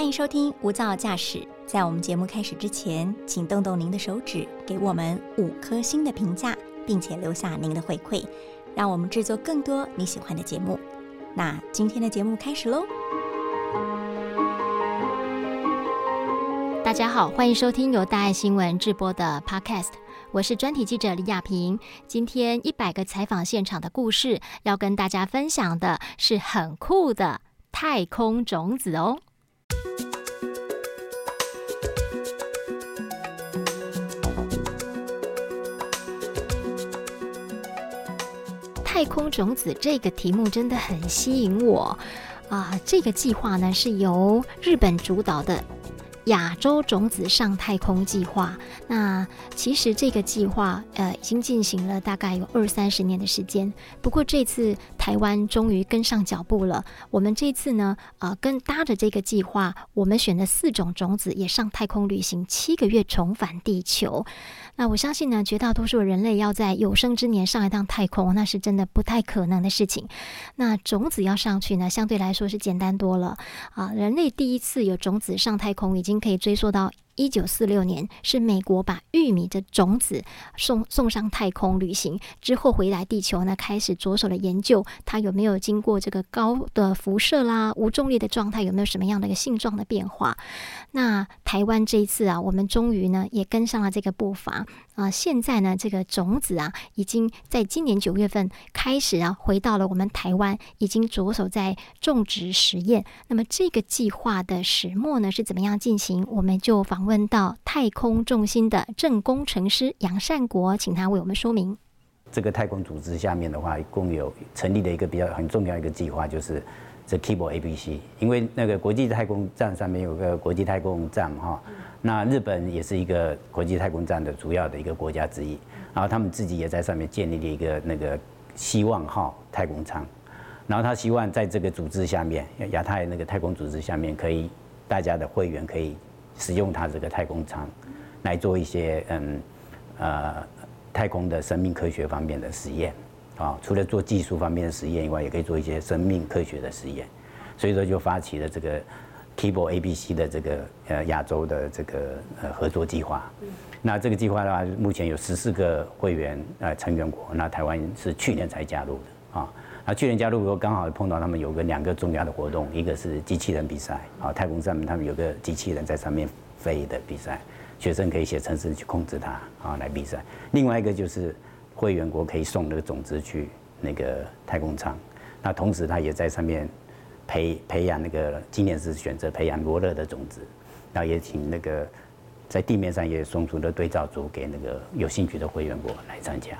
欢迎收听无噪驾驶。在我们节目开始之前，请动动您的手指，给我们五颗星的评价，并且留下您的回馈，让我们制作更多你喜欢的节目。那今天的节目开始喽！大家好，欢迎收听由大爱新闻制播的 Podcast，我是专题记者李亚平。今天一百个采访现场的故事，要跟大家分享的是很酷的太空种子哦。太空种子这个题目真的很吸引我啊！这个计划呢是由日本主导的。亚洲种子上太空计划，那其实这个计划呃已经进行了大概有二三十年的时间。不过这次台湾终于跟上脚步了。我们这次呢，呃，跟搭着这个计划，我们选了四种种子也上太空旅行七个月，重返地球。那我相信呢，绝大多数人类要在有生之年上一趟太空，那是真的不太可能的事情。那种子要上去呢，相对来说是简单多了啊。人类第一次有种子上太空，已经。可以追溯到。一九四六年是美国把玉米的种子送送上太空旅行之后回来地球呢，开始着手的研究它有没有经过这个高的辐射啦、无重力的状态有没有什么样的一个性状的变化。那台湾这一次啊，我们终于呢也跟上了这个步伐啊，现在呢这个种子啊已经在今年九月份开始啊回到了我们台湾，已经着手在种植实验。那么这个计划的始末呢是怎么样进行？我们就访问。到太空重心的正工程师杨善国，请他为我们说明。这个太空组织下面的话，共有成立的一个比较很重要一个计划，就是这 Kibo ABC。因为那个国际太空站上面有个国际太空站哈，那日本也是一个国际太空站的主要的一个国家之一，然后他们自己也在上面建立了一个那个希望号太空舱，然后他希望在这个组织下面，亚太那个太空组织下面，可以大家的会员可以。使用他这个太空舱来做一些嗯呃太空的生命科学方面的实验啊，除了做技术方面的实验以外，也可以做一些生命科学的实验，所以说就发起了这个 Kibo ABC 的这个呃亚洲的这个呃合作计划。那这个计划的话，目前有十四个会员呃成员国，那台湾是去年才加入的啊。那去年加入以后，刚好碰到他们有个两个重要的活动，一个是机器人比赛，啊，太空上面他们有个机器人在上面飞的比赛，学生可以写程式去控制它，啊，来比赛。另外一个就是会员国可以送那个种子去那个太空舱，那同时他也在上面培培养那个今年是选择培养罗勒的种子，然后也请那个在地面上也送出了对照组给那个有兴趣的会员国来参加。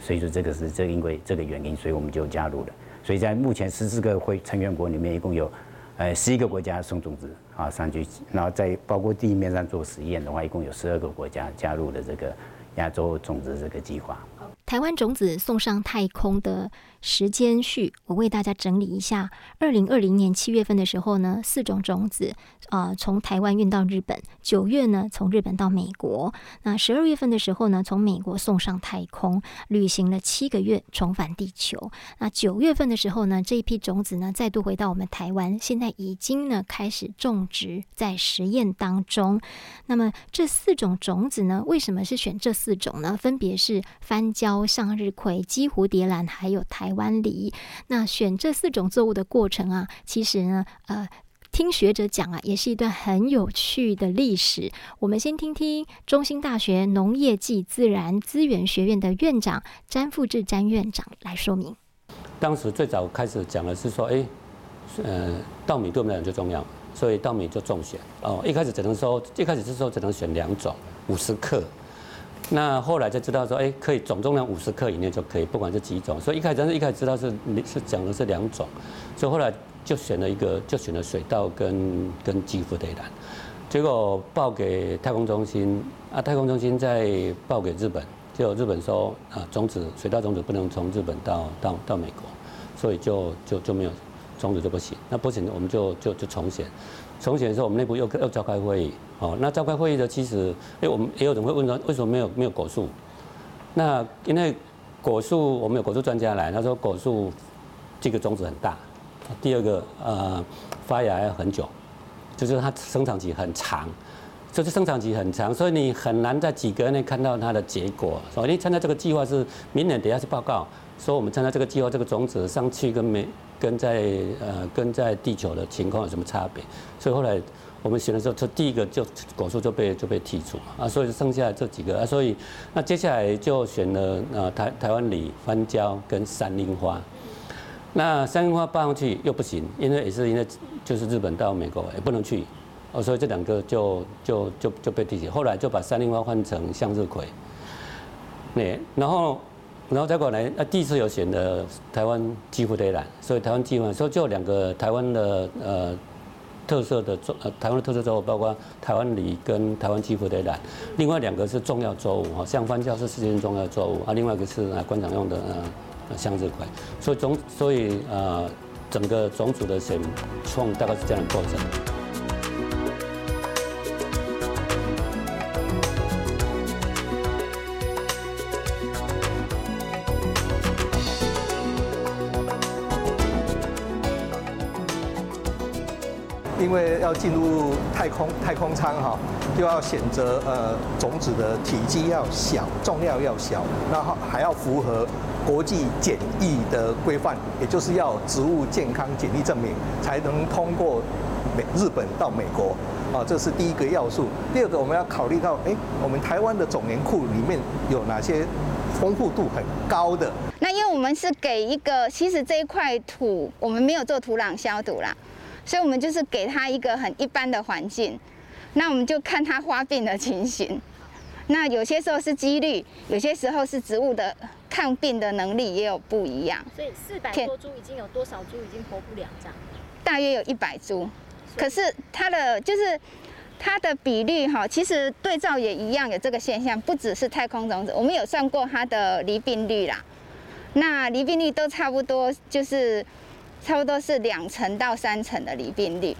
所以说这个是这因为这个原因，所以我们就加入了。所以在目前十四个会成员国里面，一共有，呃，十一个国家送种子啊上去，然后在包括地面上做实验的话，一共有十二个国家加入了这个亚洲种子这个计划。台湾种子送上太空的时间序，我为大家整理一下。二零二零年七月份的时候呢，四种种子啊从台湾运到日本。九月呢，从日本到美国。那十二月份的时候呢，从美国送上太空，旅行了七个月，重返地球。那九月份的时候呢，这一批种子呢再度回到我们台湾，现在已经呢开始种植，在实验当中。那么这四种种子呢，为什么是选这四种呢？分别是番椒。向日葵、鸡蝴蝶兰，还有台湾梨。那选这四种作物的过程啊，其实呢，呃，听学者讲啊，也是一段很有趣的历史。我们先听听中兴大学农业暨自然资源学院的院长詹富志詹院长来说明。当时最早开始讲的是说，哎，呃，稻米对我们来讲最重要，所以稻米就种选。哦，一开始只能说，一开始是说只能选两种，五十克。那后来才知道说，哎，可以总重量五十克以内就可以，不管是几种。所以一开始，一开始知道是是讲的是两种，所以后来就选了一个，就选了水稻跟跟基福德兰。结果报给太空中心，啊，太空中心再报给日本，结果日本说，啊，种子水稻种子不能从日本到到到美国，所以就就就没有种子就不行。那不行，我们就就就重选。重选的时候，我们内部又又召开会议。哦，那召开会议的其实，哎，我们也有人会问说，为什么没有没有果树？那因为果树，我们有果树专家来，他说果树这个种子很大，第二个呃发芽要很久，就是它生长期很长，就是生长期很长，所以你很难在几个月内看到它的结果。所以你参加这个计划是明年等下去报告，说我们参加这个计划，这个种子上去跟没跟在呃跟在地球的情况有什么差别？所以后来。我们选的时候，就第一个就果树就被就被剔除啊，所以剩下这几个啊，所以那接下来就选了呃台台湾李番椒跟山樱花。那山樱花搬上去又不行，因为也是因为就是日本到美国也不能去哦，所以这两个就就就就被剔除。后来就把山樱花换成向日葵。那然后然后再过来，那第一次有选的台湾几乎得染，所以台湾几乎所以就两个台湾的呃。特色的作呃台湾的特色作物包括台湾梨跟台湾基福的兰，另外两个是重要作物哈，像番椒是世界性重要作物啊，另外一个是啊观赏用的呃向日葵，所以种所以呃整个种组的选创大概是这样的过程。因为要进入太空太空舱哈，就要选择呃种子的体积要小，重量要小，然后还要符合国际检疫的规范，也就是要植物健康检疫证明才能通过美日本到美国啊，这是第一个要素。第二个我们要考虑到，哎，我们台湾的种源库里面有哪些丰富度很高的？那因为我们是给一个，其实这一块土我们没有做土壤消毒啦。所以，我们就是给他一个很一般的环境，那我们就看他发病的情形。那有些时候是几率，有些时候是植物的抗病的能力也有不一样。所以四百多株已经有多少株已经活不了这样？大约有一百株，可是它的就是它的比率哈，其实对照也一样有这个现象，不只是太空种子，我们有算过它的离病率啦。那离病率都差不多，就是。差不多是两成到三成的离病率。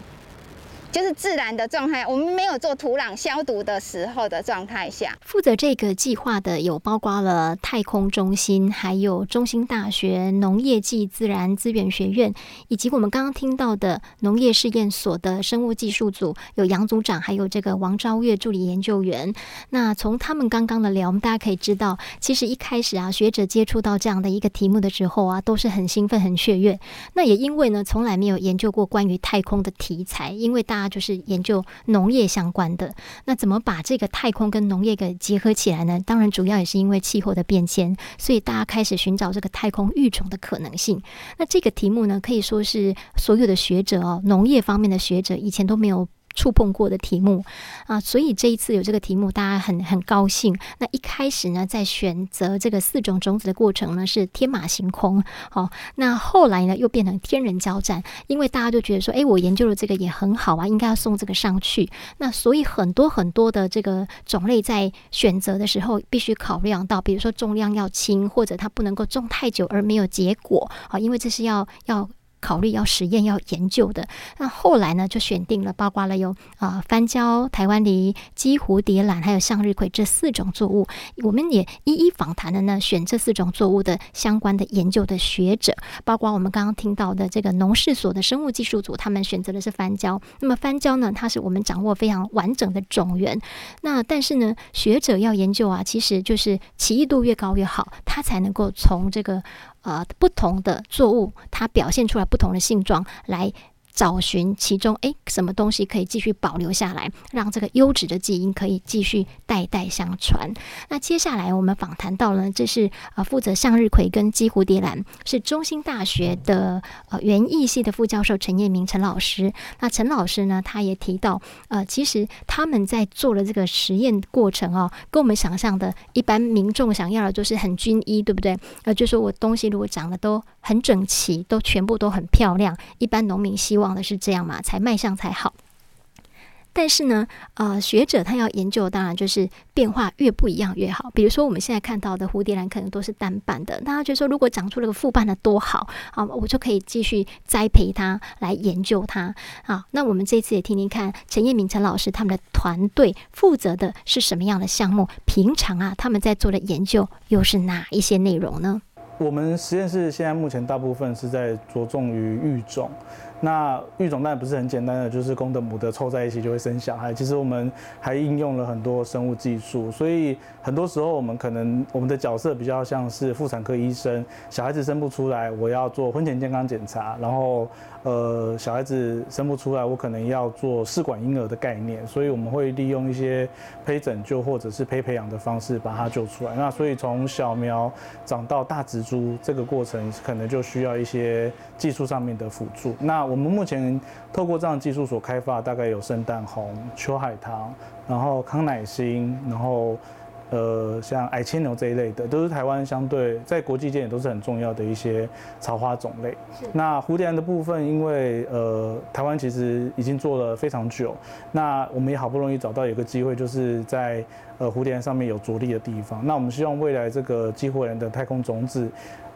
就是自然的状态，我们没有做土壤消毒的时候的状态下，负责这个计划的有包括了太空中心，还有中心大学农业暨自然资源学院，以及我们刚刚听到的农业试验所的生物技术组，有杨组长，还有这个王昭月助理研究员。那从他们刚刚的聊，我们大家可以知道，其实一开始啊，学者接触到这样的一个题目的时候啊，都是很兴奋、很雀跃。那也因为呢，从来没有研究过关于太空的题材，因为大就是研究农业相关的，那怎么把这个太空跟农业给结合起来呢？当然，主要也是因为气候的变迁，所以大家开始寻找这个太空育种的可能性。那这个题目呢，可以说是所有的学者哦，农业方面的学者以前都没有。触碰过的题目啊，所以这一次有这个题目，大家很很高兴。那一开始呢，在选择这个四种种子的过程呢，是天马行空。好，那后来呢，又变成天人交战，因为大家就觉得说，哎，我研究的这个也很好啊，应该要送这个上去。那所以很多很多的这个种类在选择的时候，必须考量到，比如说重量要轻，或者它不能够种太久而没有结果啊，因为这是要要。考虑要实验要研究的，那后来呢就选定了，包括了有啊番椒、台湾梨、鸡蝴蝶兰，还有向日葵这四种作物。我们也一一访谈了呢，选这四种作物的相关的研究的学者，包括我们刚刚听到的这个农事所的生物技术组，他们选择的是番椒。那么番椒呢，它是我们掌握非常完整的种源。那但是呢，学者要研究啊，其实就是奇异度越高越好，它才能够从这个。呃，不同的作物，它表现出来不同的性状，来找寻其中诶什么东西可以继续保留下来，让这个优质的基因可以继续代代相传。那接下来我们访谈到了，这是呃负责向日葵跟鸡蝴蝶兰，是中兴大学的呃园艺系的副教授陈彦明陈老师。那陈老师呢，他也提到，呃，其实他们在做了这个实验过程哦，跟我们想象的一般民众想要的就是很均一，对不对？呃，就说我东西如果长得都很整齐，都全部都很漂亮，一般农民希望望的是这样嘛，才卖相才好。但是呢，呃，学者他要研究，当然就是变化越不一样越好。比如说我们现在看到的蝴蝶兰，可能都是单瓣的，大家觉得说如果长出了个复瓣的多好啊，我就可以继续栽培它来研究它啊。那我们这次也听听看陈彦明陈老师他们的团队负责的是什么样的项目？平常啊他们在做的研究又是哪一些内容呢？我们实验室现在目前大部分是在着重于育种。那育种当然不是很简单的，就是公的母的凑在一起就会生小孩。其实我们还应用了很多生物技术，所以很多时候我们可能我们的角色比较像是妇产科医生，小孩子生不出来，我要做婚前健康检查，然后呃小孩子生不出来，我可能要做试管婴儿的概念，所以我们会利用一些胚拯救或者是胚培养的方式把它救出来。那所以从小苗长到大植株这个过程，可能就需要一些技术上面的辅助。那我们目前透过这样的技术所开发，大概有圣诞红、秋海棠，然后康乃馨，然后呃像矮牵牛这一类的，都是台湾相对在国际间也都是很重要的一些草花种类。那蝴蝶兰的部分，因为呃台湾其实已经做了非常久，那我们也好不容易找到有个机会，就是在呃蝴蝶兰上面有着力的地方。那我们希望未来这个激活人的太空种子。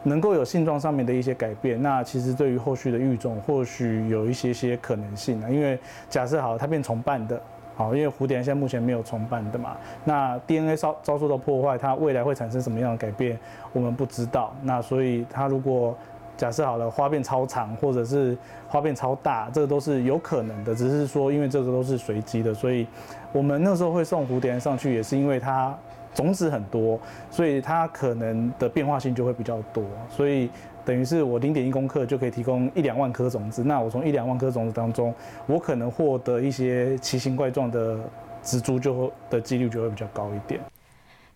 能够有性状上面的一些改变，那其实对于后续的育种或许有一些些可能性啊。因为假设好它变重瓣的，好，因为蝴蝶现在目前没有重瓣的嘛，那 DNA 遭遭受到破坏，它未来会产生什么样的改变，我们不知道。那所以它如果假设好了花变超长，或者是花变超大，这个都是有可能的。只是说因为这个都是随机的，所以我们那时候会送蝴蝶上去，也是因为它。种子很多，所以它可能的变化性就会比较多，所以等于是我零点一公克就可以提供一两万颗种子，那我从一两万颗种子当中，我可能获得一些奇形怪状的植株，就会的几率就会比较高一点。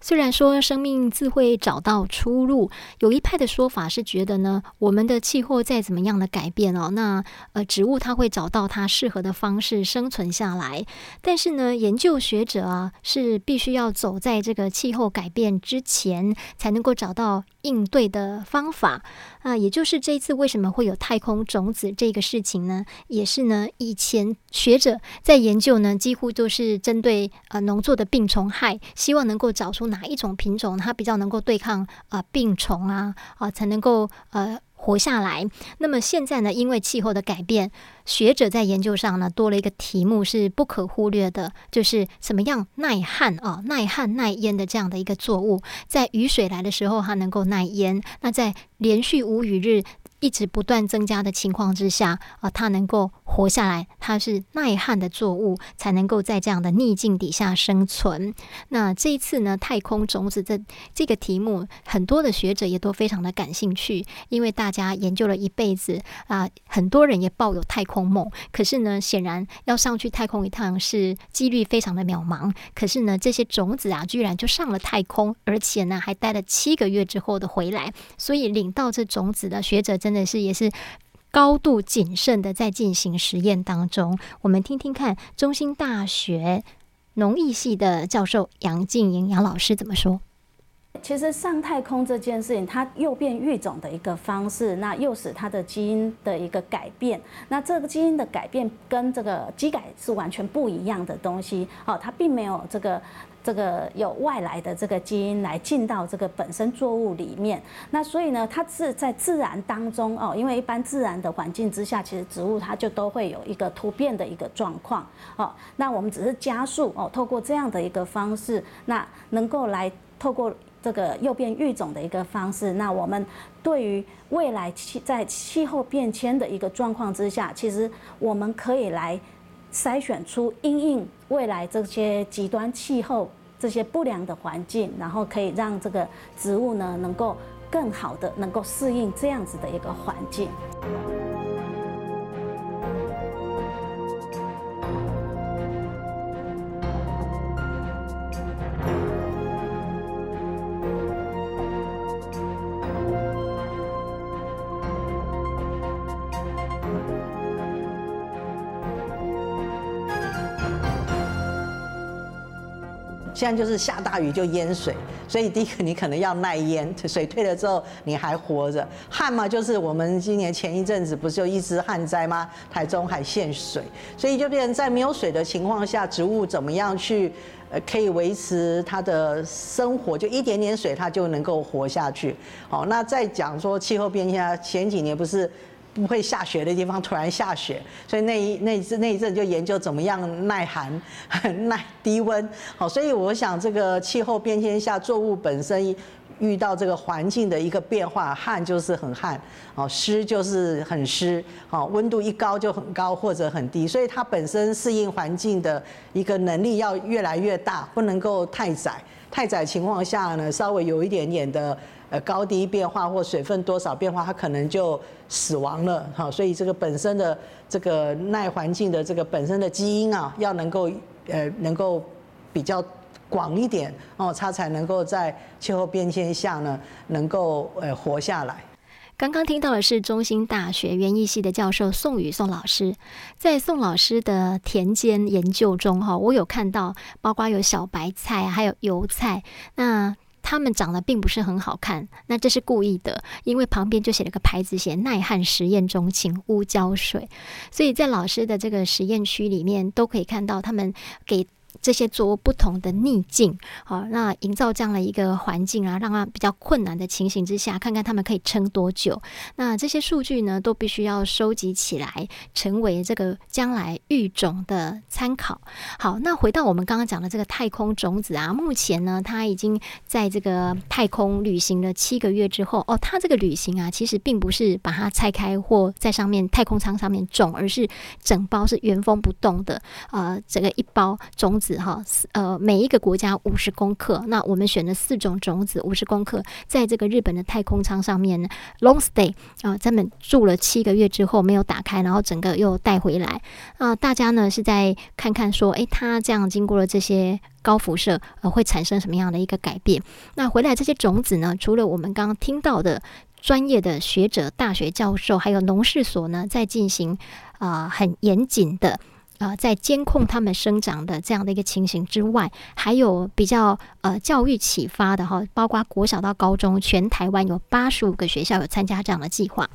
虽然说生命自会找到出路，有一派的说法是觉得呢，我们的气候再怎么样的改变哦，那呃植物它会找到它适合的方式生存下来。但是呢，研究学者啊是必须要走在这个气候改变之前，才能够找到应对的方法啊。也就是这一次为什么会有太空种子这个事情呢？也是呢，以前学者在研究呢，几乎都是针对呃农作的病虫害，希望能够找出。哪一种品种它比较能够对抗啊病虫啊啊才能够呃活下来？那么现在呢，因为气候的改变，学者在研究上呢多了一个题目是不可忽略的，就是怎么样耐旱啊耐旱耐淹的这样的一个作物，在雨水来的时候它能够耐淹，那在连续无雨日。一直不断增加的情况之下，啊，它能够活下来，它是耐旱的作物，才能够在这样的逆境底下生存。那这一次呢，太空种子这这个题目，很多的学者也都非常的感兴趣，因为大家研究了一辈子啊，很多人也抱有太空空梦。可是呢，显然要上去太空一趟是几率非常的渺茫。可是呢，这些种子啊，居然就上了太空，而且呢，还待了七个月之后的回来。所以领到这种子的学者。真的是也是高度谨慎的在进行实验当中。我们听听看，中心大学农艺系的教授杨静莹杨老师怎么说。其实上太空这件事情，它诱变育种的一个方式，那诱使它的基因的一个改变。那这个基因的改变跟这个基改是完全不一样的东西。哦，它并没有这个。这个有外来的这个基因来进到这个本身作物里面，那所以呢，它是在自然当中哦，因为一般自然的环境之下，其实植物它就都会有一个突变的一个状况哦。那我们只是加速哦，透过这样的一个方式，那能够来透过这个诱变育种的一个方式，那我们对于未来气在气候变迁的一个状况之下，其实我们可以来。筛选出因应未来这些极端气候、这些不良的环境，然后可以让这个植物呢能够更好的能够适应这样子的一个环境。现在就是下大雨就淹水，所以第一个你可能要耐淹，水退了之后你还活着。旱嘛，就是我们今年前一阵子不是有一直旱灾吗？台中还限水，所以就变成在没有水的情况下，植物怎么样去呃可以维持它的生活？就一点点水它就能够活下去。好，那再讲说气候变迁，前几年不是。不会下雪的地方突然下雪，所以那一那一那一阵就研究怎么样耐寒、耐低温。好，所以我想这个气候变迁下，作物本身遇到这个环境的一个变化，旱就是很旱，哦，湿就是很湿，哦，温度一高就很高或者很低，所以它本身适应环境的一个能力要越来越大，不能够太窄。太窄情况下呢，稍微有一点点的高低变化或水分多少变化，它可能就死亡了，哈。所以这个本身的这个耐环境的这个本身的基因啊，要能够呃能够比较。广一点哦，它才能够在气候变迁下呢，能够呃活下来。刚刚听到的是中兴大学园艺系的教授宋宇宋老师，在宋老师的田间研究中哈，我有看到，包括有小白菜，还有油菜，那他们长得并不是很好看，那这是故意的，因为旁边就写了个牌子，写耐旱实验中，请勿浇水。所以在老师的这个实验区里面，都可以看到他们给。这些做不同的逆境，好，那营造这样的一个环境啊，让它比较困难的情形之下，看看他们可以撑多久。那这些数据呢，都必须要收集起来，成为这个将来育种的参考。好，那回到我们刚刚讲的这个太空种子啊，目前呢，它已经在这个太空旅行了七个月之后，哦，它这个旅行啊，其实并不是把它拆开或在上面太空舱上面种，而是整包是原封不动的，呃，整个一包种子。子哈，呃，每一个国家五十公克，那我们选了四种种子，五十公克，在这个日本的太空舱上面呢，long stay 啊，他们住了七个月之后没有打开，然后整个又带回来啊，大家呢是在看看说，诶，它这样经过了这些高辐射，呃，会产生什么样的一个改变？那回来这些种子呢，除了我们刚刚听到的专业的学者、大学教授，还有农事所呢，在进行啊很严谨的。呃，在监控他们生长的这样的一个情形之外，还有比较呃教育启发的哈，包括国小到高中，全台湾有八十五个学校有参加这样的计划。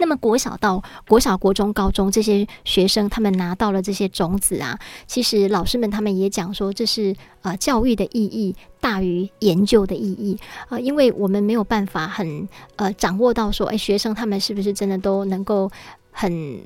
那么国小到国小、国中、高中这些学生，他们拿到了这些种子啊，其实老师们他们也讲说，这是呃教育的意义大于研究的意义啊，因为我们没有办法很呃掌握到说，哎，学生他们是不是真的都能够很。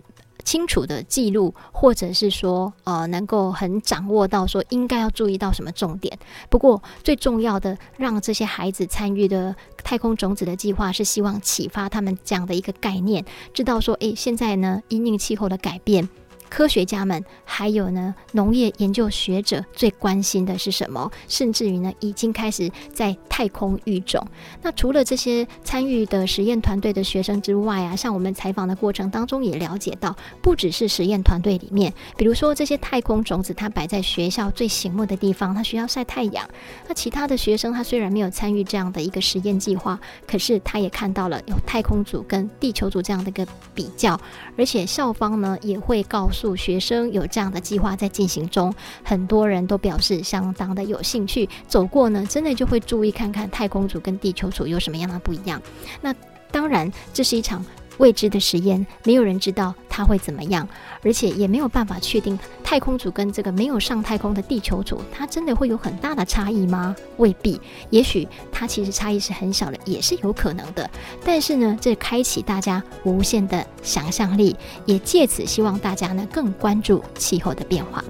清楚的记录，或者是说，呃，能够很掌握到说应该要注意到什么重点。不过最重要的，让这些孩子参与的太空种子的计划，是希望启发他们这样的一个概念，知道说，诶，现在呢，因应气候的改变。科学家们还有呢，农业研究学者最关心的是什么？甚至于呢，已经开始在太空育种。那除了这些参与的实验团队的学生之外啊，像我们采访的过程当中也了解到，不只是实验团队里面，比如说这些太空种子，它摆在学校最醒目的地方，它需要晒太阳。那其他的学生，他虽然没有参与这样的一个实验计划，可是他也看到了有太空组跟地球组这样的一个比较，而且校方呢也会告诉。学生有这样的计划在进行中，很多人都表示相当的有兴趣。走过呢，真的就会注意看看太空组跟地球组有什么样的不一样。那当然，这是一场。未知的实验，没有人知道它会怎么样，而且也没有办法确定太空组跟这个没有上太空的地球组，它真的会有很大的差异吗？未必，也许它其实差异是很小的，也是有可能的。但是呢，这开启大家无限的想象力，也借此希望大家呢更关注气候的变化。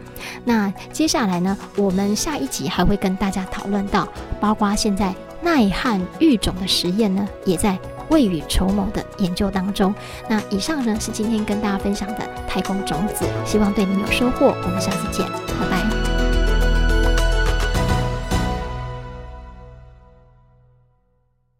那接下来呢，我们下一集还会跟大家讨论到，包括现在耐旱育种的实验呢，也在。未雨绸缪的研究当中，那以上呢是今天跟大家分享的太空种子，希望对你有收获。我们下次见，